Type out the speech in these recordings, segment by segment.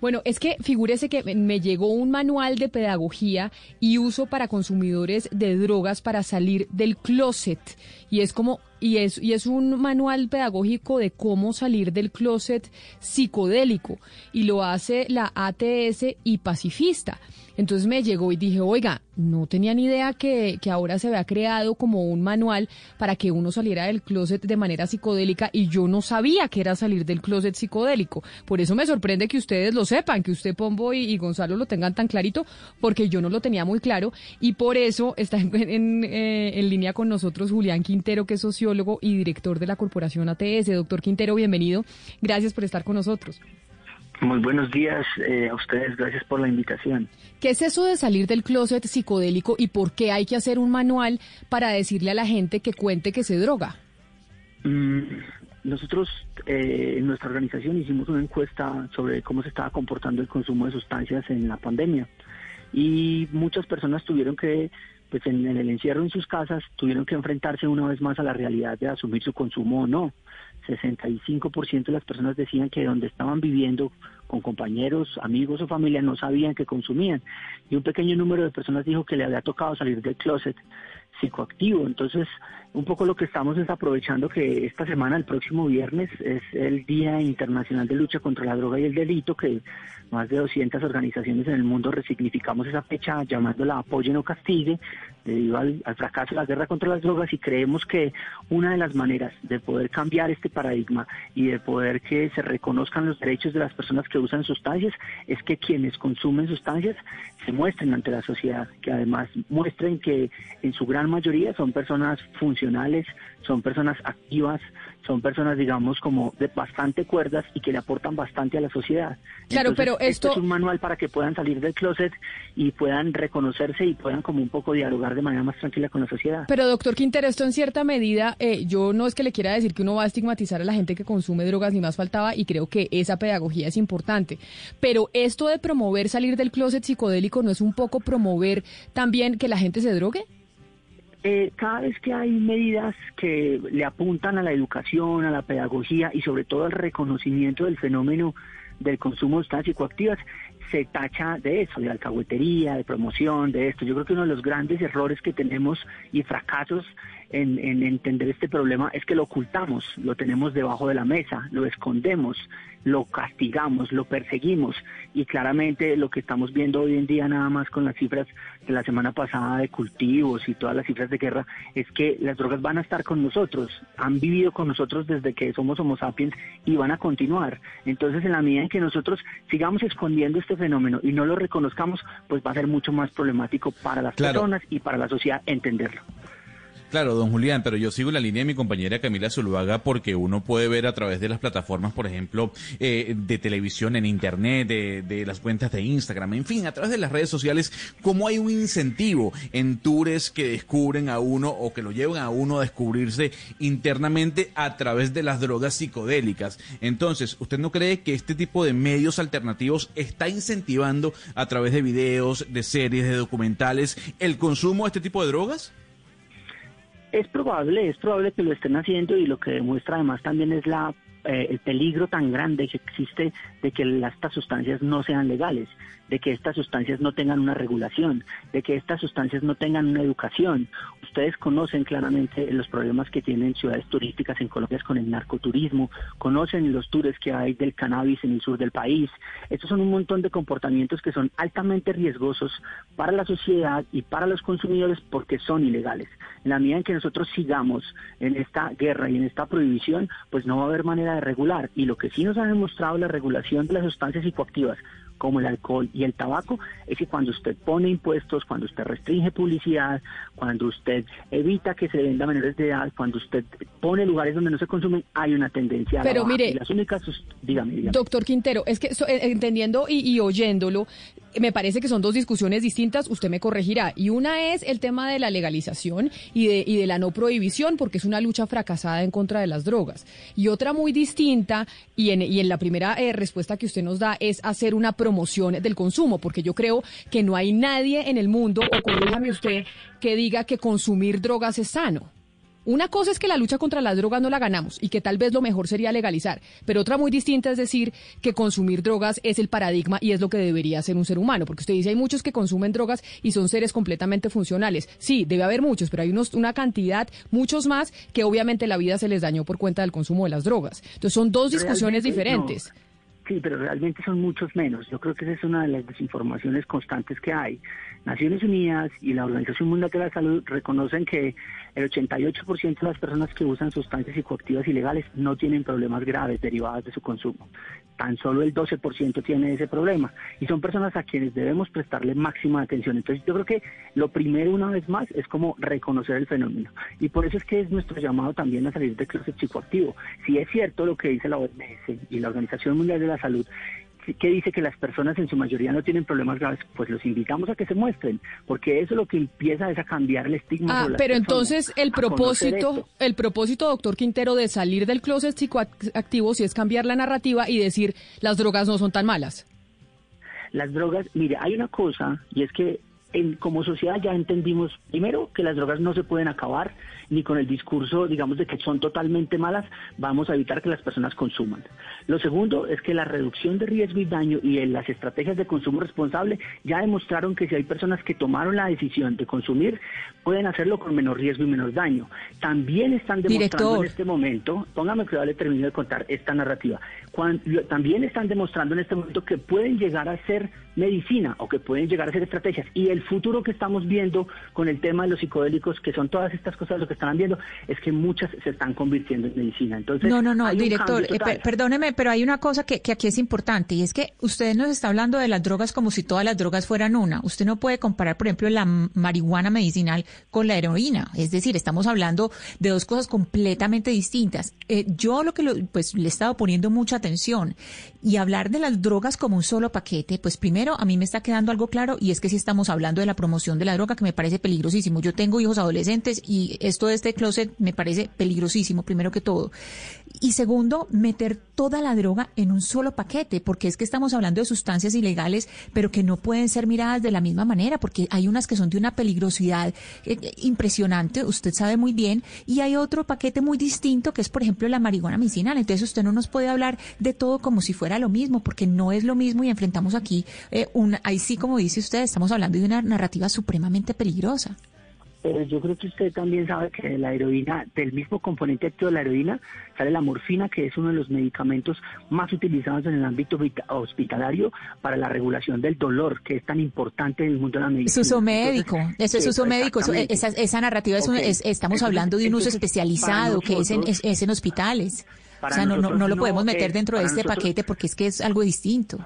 Bueno, es que figúrese que me llegó un manual de pedagogía y uso para consumidores de drogas para salir del closet. Y es como, y es, y es un manual pedagógico de cómo salir del closet psicodélico. Y lo hace la ATS y pacifista. Entonces me llegó y dije, oiga, no tenía ni idea que, que ahora se había creado como un manual para que uno saliera del closet de manera psicodélica y yo no sabía que era salir del closet psicodélico. Por eso me sorprende que ustedes lo sepan, que usted, Pombo y, Gonzalo lo tengan tan clarito, porque yo no lo tenía muy claro y por eso está en, eh, en línea con nosotros Julián Quintero, que es sociólogo y director de la Corporación ATS. Doctor Quintero, bienvenido. Gracias por estar con nosotros. Muy buenos días eh, a ustedes, gracias por la invitación. ¿Qué es eso de salir del closet psicodélico y por qué hay que hacer un manual para decirle a la gente que cuente que se droga? Mm, nosotros eh, en nuestra organización hicimos una encuesta sobre cómo se estaba comportando el consumo de sustancias en la pandemia y muchas personas tuvieron que, pues en el encierro en sus casas, tuvieron que enfrentarse una vez más a la realidad de asumir su consumo o no. 65% de las personas decían que donde estaban viviendo con compañeros, amigos o familia no sabían que consumían. Y un pequeño número de personas dijo que le había tocado salir del closet psicoactivo. Entonces, un poco lo que estamos es aprovechando que esta semana, el próximo viernes, es el Día Internacional de Lucha contra la Droga y el Delito, que más de 200 organizaciones en el mundo resignificamos esa fecha llamándola Apoyo no castigue, debido al, fracaso de la guerra contra las drogas y creemos que una de las maneras de poder cambiar este paradigma y de poder que se reconozcan los derechos de las personas que usan sustancias es que quienes consumen sustancias se muestren ante la sociedad, que además muestren que en su gran mayoría son personas funcionales, son personas activas, son personas, digamos, como de bastante cuerdas y que le aportan bastante a la sociedad. Claro, pero esto... es un manual para que puedan salir del closet y puedan reconocerse y puedan como un poco dialogar de manera más tranquila con la sociedad. Pero, doctor Quintero, esto en cierta medida, eh, yo no es que le quiera decir que uno va a estigmatizar a la gente que consume drogas, ni más faltaba, y creo que esa pedagogía es importante. Pero esto de promover salir del closet psicodélico, ¿no es un poco promover también que la gente se drogue? Eh, cada vez que hay medidas que le apuntan a la educación, a la pedagogía y sobre todo al reconocimiento del fenómeno del consumo de sustancias psicoactivas, se tacha de eso, de alcahuetería, de promoción, de esto. Yo creo que uno de los grandes errores que tenemos y fracasos en, entender este problema es que lo ocultamos, lo tenemos debajo de la mesa, lo escondemos, lo castigamos, lo perseguimos y claramente lo que estamos viendo hoy en día nada más con las cifras de la semana pasada de cultivos y todas las cifras de guerra es que las drogas van a estar con nosotros, han vivido con nosotros desde que somos Homo sapiens y van a continuar. Entonces en la medida en que nosotros sigamos escondiendo este fenómeno y no lo reconozcamos, pues va a ser mucho más problemático para las personas y para la sociedad entenderlo. Claro, don Julián, pero yo sigo la línea de mi compañera Camila Zuluaga porque uno puede ver a través de las plataformas, por ejemplo, eh, de televisión, en internet, de, de, las cuentas de Instagram, en fin, a través de las redes sociales, cómo hay un incentivo en tours que descubren a uno o que lo llevan a uno a descubrirse internamente a través de las drogas psicodélicas. Entonces, ¿usted no cree que este tipo de medios alternativos está incentivando a través de videos, de series, de documentales, el consumo de este tipo de drogas? Es probable, es probable que lo estén haciendo y lo que demuestra además también es la eh, el peligro tan grande que existe de que estas sustancias no sean legales, de que estas sustancias no tengan una regulación, de que estas sustancias no tengan una educación. Ustedes conocen claramente los problemas que tienen ciudades turísticas en Colombia con el narcoturismo, conocen los tours que hay del cannabis en el sur del país. Estos son un montón de comportamientos que son altamente riesgosos para la sociedad y para los consumidores porque son ilegales. En la medida en que nosotros sigamos en esta guerra y en esta prohibición, pues no va a haber manera de regular. Y lo que sí nos ha demostrado la regulación de las sustancias psicoactivas como el alcohol y el tabaco, es que cuando usted pone impuestos, cuando usted restringe publicidad, cuando usted evita que se venda a menores de edad, cuando usted pone lugares donde no se consumen, hay una tendencia Pero mire, las únicas, dígame, Doctor Quintero, es que eh, entendiendo y, oyéndolo, me parece que son dos discusiones distintas, usted me corregirá. Y una es el tema de la legalización y de, y de la no prohibición, porque es una lucha fracasada en contra de las drogas. Y otra muy distinta, y en, y en la primera eh, respuesta que usted nos da, es hacer una promoción del consumo, porque yo creo que no hay nadie en el mundo, o corríjame usted, que diga que consumir drogas es sano. Una cosa es que la lucha contra las drogas no la ganamos y que tal vez lo mejor sería legalizar, pero otra muy distinta es decir que consumir drogas es el paradigma y es lo que debería ser un ser humano, porque usted dice hay muchos que consumen drogas y son seres completamente funcionales. Sí, debe haber muchos, pero hay unos, una cantidad, muchos más, que obviamente la vida se les dañó por cuenta del consumo de las drogas. Entonces son dos discusiones diferentes. Sí, pero realmente son muchos menos. Yo creo que esa es una de las desinformaciones constantes que hay. Naciones Unidas y la Organización Mundial de la Salud reconocen que el 88% de las personas que usan sustancias psicoactivas ilegales no tienen problemas graves derivados de su consumo. Tan solo el 12% tiene ese problema. Y son personas a quienes debemos prestarle máxima atención. Entonces yo creo que lo primero, una vez más, es como reconocer el fenómeno. Y por eso es que es nuestro llamado también a salir del closet psicoactivo. Si es cierto lo que dice la OMS y la Organización Mundial de la Salud, que dice que las personas en su mayoría no tienen problemas graves, pues los invitamos a que se muestren, porque eso es lo que empieza es a cambiar el estigma. Ah, pero entonces el propósito, el propósito, doctor Quintero, de salir del closet psicoactivo, si es cambiar la narrativa y decir las drogas no son tan malas. Las drogas, mire, hay una cosa, y es que en, como sociedad ya entendimos, primero, que las drogas no se pueden acabar, ni con el discurso, digamos, de que son totalmente malas, vamos a evitar que las personas consuman. Lo segundo es que la reducción de riesgo y daño y en las estrategias de consumo responsable ya demostraron que si hay personas que tomaron la decisión de consumir, pueden hacerlo con menor riesgo y menor daño. También están demostrando en este momento, póngame cuidado, le termino de contar esta narrativa, también están demostrando en este momento que pueden llegar a ser medicina o que pueden llegar a ser estrategias. Y el futuro que estamos viendo con el tema de los psicodélicos, que son todas estas cosas lo que están viendo, es que muchas se están convirtiendo en medicina. Entonces, no, no, no, director, eh, perdóneme, pero hay una cosa que, que aquí es importante y es que usted nos está hablando de las drogas como si todas las drogas fueran una. Usted no puede comparar, por ejemplo, la marihuana medicinal con la heroína. Es decir, estamos hablando de dos cosas completamente distintas. Eh, yo lo que lo, pues le he estado poniendo mucha atención y hablar de las drogas como un solo paquete, pues primero a mí me está quedando algo claro y es que si estamos hablando de la promoción de la droga que me parece peligrosísimo. Yo tengo hijos adolescentes y esto de este closet me parece peligrosísimo, primero que todo. Y segundo, meter toda la droga en un solo paquete, porque es que estamos hablando de sustancias ilegales, pero que no pueden ser miradas de la misma manera, porque hay unas que son de una peligrosidad eh, eh, impresionante, usted sabe muy bien, y hay otro paquete muy distinto que es, por ejemplo, la marihuana medicinal. Entonces usted no nos puede hablar de todo como si fuera lo mismo, porque no es lo mismo y enfrentamos aquí eh, un, ahí sí, como dice usted, estamos hablando de una narrativa supremamente peligrosa. Pero yo creo que usted también sabe que de la heroína, del mismo componente activo de la heroína, sale la morfina, que es uno de los medicamentos más utilizados en el ámbito hospitalario para la regulación del dolor, que es tan importante en el mundo de la medicina. uso médico, eso es uso médico, esa, esa, narrativa es, estamos hablando de un uso especializado, que es en, es, en hospitales. o sea, no, no, lo podemos meter dentro de este paquete porque es que es algo distinto.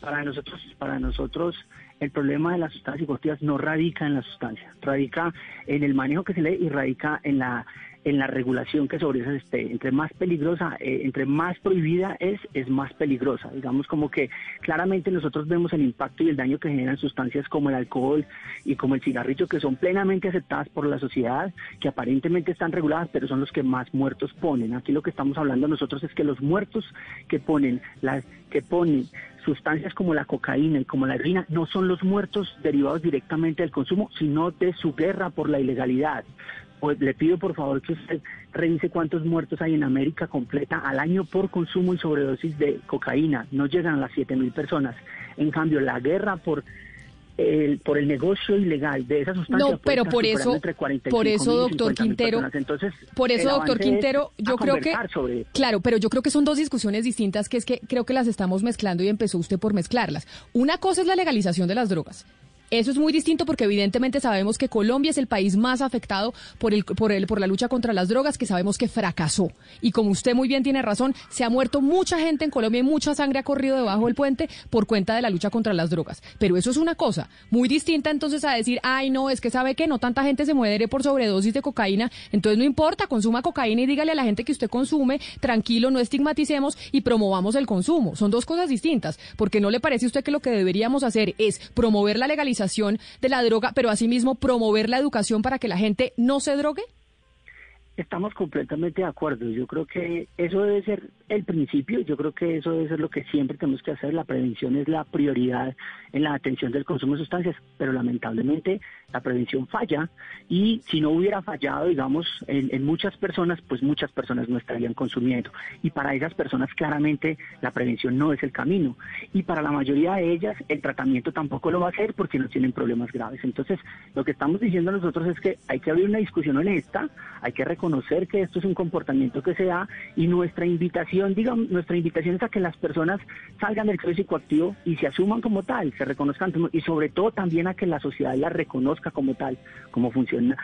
Para nosotros, para nosotros el problema de las sustancias psicoactivas no radica en la sustancia, radica en el manejo que se le y radica en la en la regulación que sobre esas esté. Entre más peligrosa, eh, entre más prohibida es, es más peligrosa. Digamos como que claramente nosotros vemos el impacto y el daño que generan sustancias como el alcohol y como el cigarrillo, que son plenamente aceptadas por la sociedad, que aparentemente están reguladas, pero son los que más muertos ponen. Aquí lo que estamos hablando nosotros es que los muertos que ponen, las que ponen sustancias como la cocaína y como la heroína no son los muertos derivados directamente del consumo, sino de su guerra por la ilegalidad. Pues le pido por favor que usted revise cuántos muertos hay en América completa al año por consumo y sobredosis de cocaína. No llegan a las 7.000 personas. En cambio, la guerra por el, por el negocio ilegal de esas sustancias. No, pero por eso, por eso, doctor Quintero, Entonces, por eso, doctor Quintero, yo creo que, claro, pero yo creo que son dos discusiones distintas que es que creo que las estamos mezclando y empezó usted por mezclarlas. Una cosa es la legalización de las drogas eso es muy distinto porque evidentemente sabemos que Colombia es el país más afectado por el, por el, por la lucha contra las drogas, que sabemos que fracasó. Y como usted muy bien tiene razón, se ha muerto mucha gente en Colombia y mucha sangre ha corrido debajo del puente por cuenta de la lucha contra las drogas. Pero eso es una cosa muy distinta entonces a decir, ay no, es que sabe que no tanta gente se muere por sobredosis de cocaína, entonces no importa, consuma cocaína y dígale a la gente que usted consume, tranquilo, no estigmaticemos y promovamos el consumo. Son dos cosas distintas, porque no le parece a usted que lo que deberíamos hacer es promover la legalización de la droga, pero asimismo promover la educación para que la gente no se drogue? Estamos completamente de acuerdo. Yo creo que eso debe ser el principio. Yo creo que eso debe ser lo que siempre tenemos que hacer. La prevención es la prioridad en la atención del consumo de sustancias, pero lamentablemente la prevención falla y si no hubiera fallado, digamos, en, muchas personas, pues muchas personas no estarían consumiendo. Y para esas personas claramente la prevención no es el camino. Y para la mayoría de ellas el tratamiento tampoco lo va a hacer porque no tienen problemas graves. Entonces, lo que estamos diciendo nosotros es que hay que abrir una discusión honesta, hay que reconocer que esto es un comportamiento que se da y nuestra invitación, digamos, nuestra invitación es a que las personas salgan del exceso psicoactivo y se asuman como tal, se reconozcan y sobre todo también a que la sociedad la reconozca como tal, como funciona,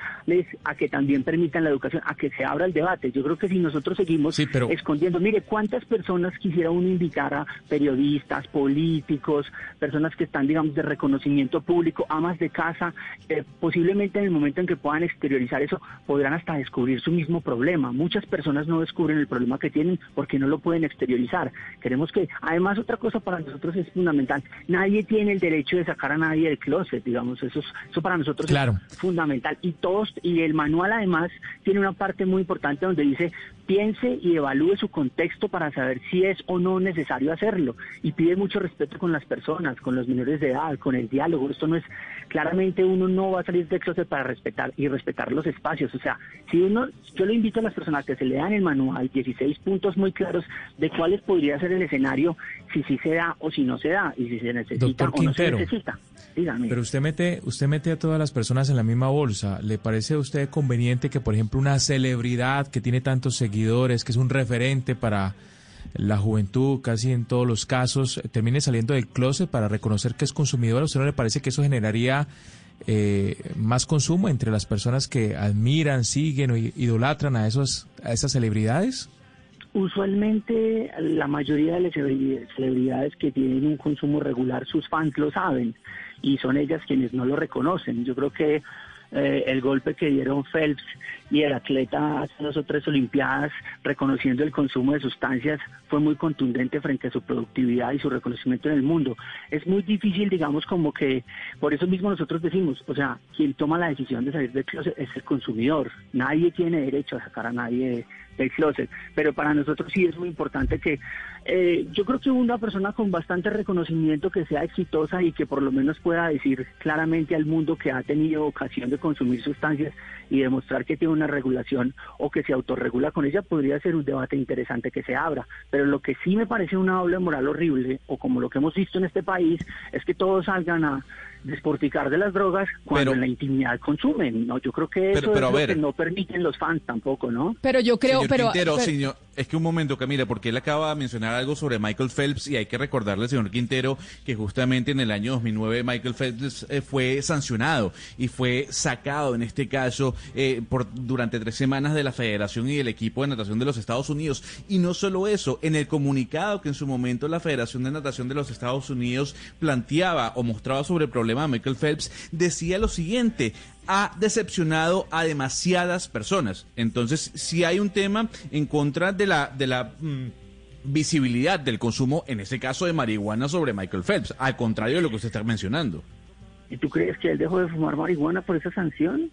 a que también permitan la educación, a que se abra el debate. Yo creo que si nosotros seguimos escondiendo, mire, ¿cuántas personas quisiera uno invitar a periodistas, políticos, personas que están, digamos, de reconocimiento público, amas de casa, eh, posiblemente en el momento en que puedan exteriorizar eso, podrán hasta descubrir su mismo problema. Muchas personas no descubren el problema que tienen porque no lo pueden exteriorizar. Queremos que, además, otra cosa para nosotros es fundamental. Nadie tiene el derecho de sacar a nadie del closet, digamos. Eso, eso para nosotros es fundamental. Y todos, y el manual además tiene una parte muy importante donde dice piense y evalúe su contexto para saber si es o no necesario hacerlo. Y pide mucho respeto con las personas, con los menores de edad, con el diálogo. Esto no es, claramente uno no va a salir del closet para respetar y respetar los espacios. O sea, si uno yo le invito a las personas que se lean el manual, 16 puntos muy claros de cuáles podría ser el escenario, si sí se da o si no se da, y si se necesita o no se necesita. Dígame. Pero usted mete, usted mete a todas las personas en la misma bolsa. ¿Le parece a usted conveniente que, por ejemplo, una celebridad que tiene tantos seguidores, que es un referente para la juventud, casi en todos los casos, termine saliendo del closet para reconocer que es consumidor? ¿A usted no le parece que eso generaría eh, más consumo entre las personas que admiran, siguen o idolatran a, esos, a esas celebridades? Usualmente la mayoría de las celebridades que tienen un consumo regular, sus fans lo saben y son ellas quienes no lo reconocen. Yo creo que eh, el golpe que dieron Phelps y el atleta hace dos o tres Olimpiadas reconociendo el consumo de sustancias fue muy contundente frente a su productividad y su reconocimiento en el mundo. Es muy difícil, digamos, como que por eso mismo nosotros decimos, o sea, quien toma la decisión de salir del closet es el consumidor. Nadie tiene derecho a sacar a nadie del closet. Pero para nosotros sí es muy importante que eh, yo creo que una persona con bastante reconocimiento que sea exitosa y que por lo menos pueda decir claramente al mundo que ha tenido ocasión de consumir sustancias y demostrar que tiene una regulación o que se autorregula con ella, podría ser un debate interesante que se abra. Pero lo que sí me parece una doble moral horrible, o como lo que hemos visto en este país, es que todos salgan a desporticar de las drogas cuando en la intimidad consumen. No, yo creo que eso es lo que no permiten los fans tampoco, ¿no? Pero yo creo, pero, Señor, es que un momento, Camila, porque él acaba de mencionar algo sobre Michael Phelps y hay que recordarle señor Quintero que justamente en el año 2009 Michael Phelps eh, fue sancionado y fue sacado en este caso eh, por durante tres semanas de la Federación y del equipo de natación de los Estados Unidos. Y no solo eso, en el comunicado que en su momento la Federación de Natación de los Estados Unidos planteaba o mostraba sobre el de Michael Phelps, decía lo siguiente, ha decepcionado a demasiadas personas. Entonces, si hay un tema en contra de la, de la mm, visibilidad del consumo, en ese caso de marihuana sobre Michael Phelps, al contrario de lo que usted está mencionando. ¿Y tú crees que él dejó de fumar marihuana por esa sanción?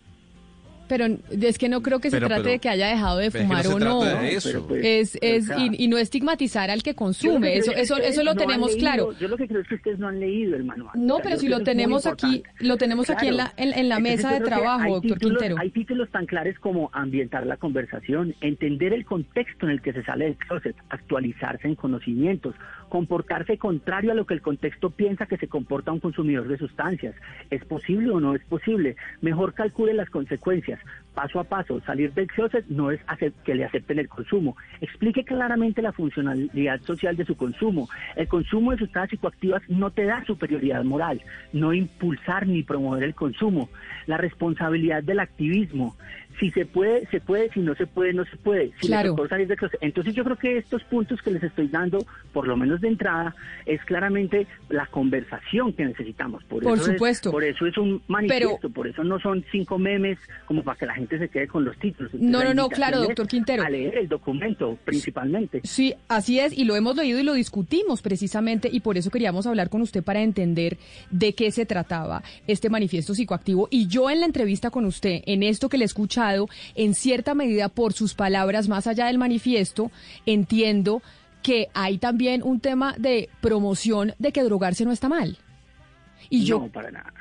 Pero es que no creo que se trate de que haya dejado de fumar o no. Pues, es, es y, no estigmatizar al que consume. eso eso eso lo tenemos claro. Yo lo que creo es que ustedes no han leído el manual. No, pero si lo tenemos aquí, lo tenemos aquí en la en, la mesa de trabajo, doctor Quintero. Hay títulos tan claros como ambientar la conversación, entender el contexto en el que se sale del closet, actualizarse en conocimientos, comportarse contrario a lo que el contexto piensa que se comporta un consumidor de sustancias. ¿Es posible o no es posible? Mejor calcule las consecuencias. Paso a paso, salir del closet no es que le acepten el consumo. Explique claramente la funcionalidad social de su consumo. El consumo de sustancias psicoactivas no te da superioridad moral, no impulsar ni promover el consumo. La responsabilidad del activismo si se puede, se puede, si no se puede, no se puede. claro. Entonces yo creo que estos puntos que les estoy dando, por lo menos de entrada, es claramente la conversación que necesitamos. Por, por supuesto. por eso es un manifiesto, por eso no son cinco memes como para que la gente se quede con los títulos. no, no, no, claro, doctor Quintero. A leer el documento, principalmente. Sí, así es, y lo hemos leído y lo discutimos precisamente, y por eso queríamos hablar con usted para entender de qué se trataba este manifiesto psicoactivo. Y yo en la entrevista con usted, en esto que le escucha en cierta medida por sus palabras, más allá del manifiesto, entiendo que hay también un tema de promoción de que drogarse no está mal. Y yo... No, para nada.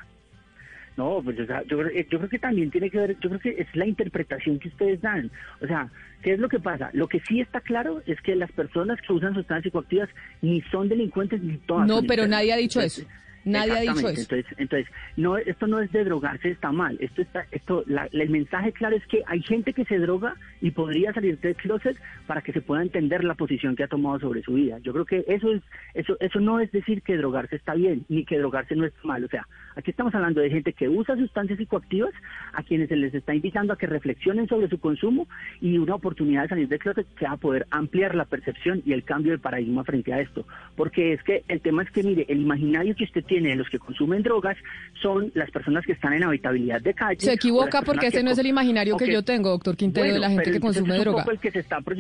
No, pues yo, yo, creo que también tiene que ver, yo creo que es la interpretación que ustedes dan. O sea, ¿qué es lo que pasa? Lo que sí está claro es que las personas que usan sustancias psicoactivas ni son delincuentes ni todas. No, pero nadie ha dicho eso. Nadie ha dicho eso. Entonces, entonces no, esto no es de drogarse, está mal. Esto está, esto, el mensaje claro es que hay gente que se droga y podría salir del closet para que se pueda entender la posición que ha tomado sobre su vida. Yo creo que eso es, eso, eso no es decir que drogarse está bien, ni que drogarse no es mal. O sea, aquí estamos hablando de gente que usa sustancias psicoactivas, a quienes se les está invitando a que reflexionen sobre su consumo y una oportunidad de salir del closet que va a poder ampliar la percepción y el cambio de paradigma frente a esto. Porque es que el tema es que, mire, el imaginario que usted tiene de los que consumen drogas son las personas que están en habitabilidad de calle. Se equivoca porque ese no es el imaginario que yo tengo, doctor Quintero, de la gente que consume droga.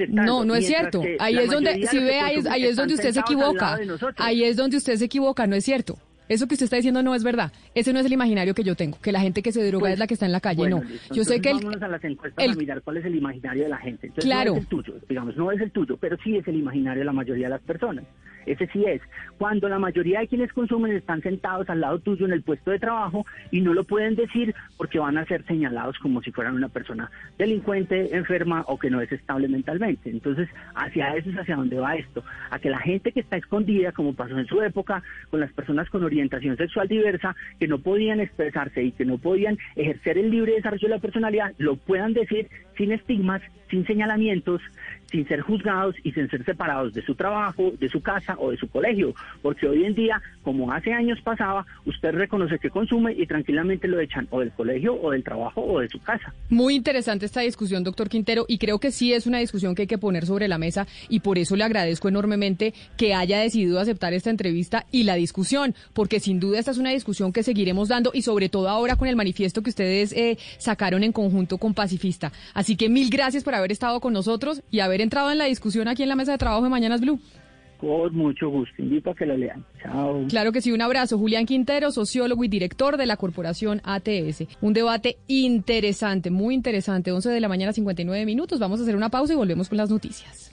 no, no es cierto. Ahí es donde, si ve, ahí, ahí es donde usted se equivoca. Ahí es donde usted se equivoca, no es cierto. Eso que usted está diciendo no es verdad. Ese no es el imaginario que yo tengo, que la gente que se droga pues, es la que está en la calle, no. yo sé que el, a las encuestas a mirar cuál es el imaginario de la gente. claro. No es el tuyo, digamos, no es el tuyo, pero sí es el imaginario de la mayoría de las personas. Ese sí es. Cuando la mayoría de quienes consumen están sentados al lado tuyo en el puesto de trabajo y no lo pueden decir porque van a ser señalados como si fueran una persona delincuente, enferma o que no es estable mentalmente. Entonces, hacia eso es hacia dónde va esto. A que la gente que está escondida, como pasó en su época, con las personas con orientación sexual diversa, que no podían expresarse y que no podían ejercer el libre desarrollo de la personalidad, lo puedan decir sin estigmas, sin señalamientos, sin ser juzgados y sin ser separados de su trabajo, de su casa o de su colegio, porque hoy en día, como hace años pasaba, usted reconoce que consume y tranquilamente lo echan o del colegio o del trabajo o de su casa. Muy interesante esta discusión, doctor Quintero, y creo que sí es una discusión que hay que poner sobre la mesa y por eso le agradezco enormemente que haya decidido aceptar esta entrevista y la discusión, porque sin duda esta es una discusión que seguiremos dando y sobre todo ahora con el manifiesto que ustedes eh, sacaron en conjunto con Pacifista. Así que mil gracias por haber estado con nosotros y haber entrado en la discusión aquí en la mesa de trabajo de Mañanas Blue. Con mucho gusto, invito a que lo lean. Chao. Claro que sí, un abrazo. Julián Quintero, sociólogo y director de la corporación ATS. Un debate interesante, muy interesante. 11 de la mañana, 59 minutos. Vamos a hacer una pausa y volvemos con las noticias.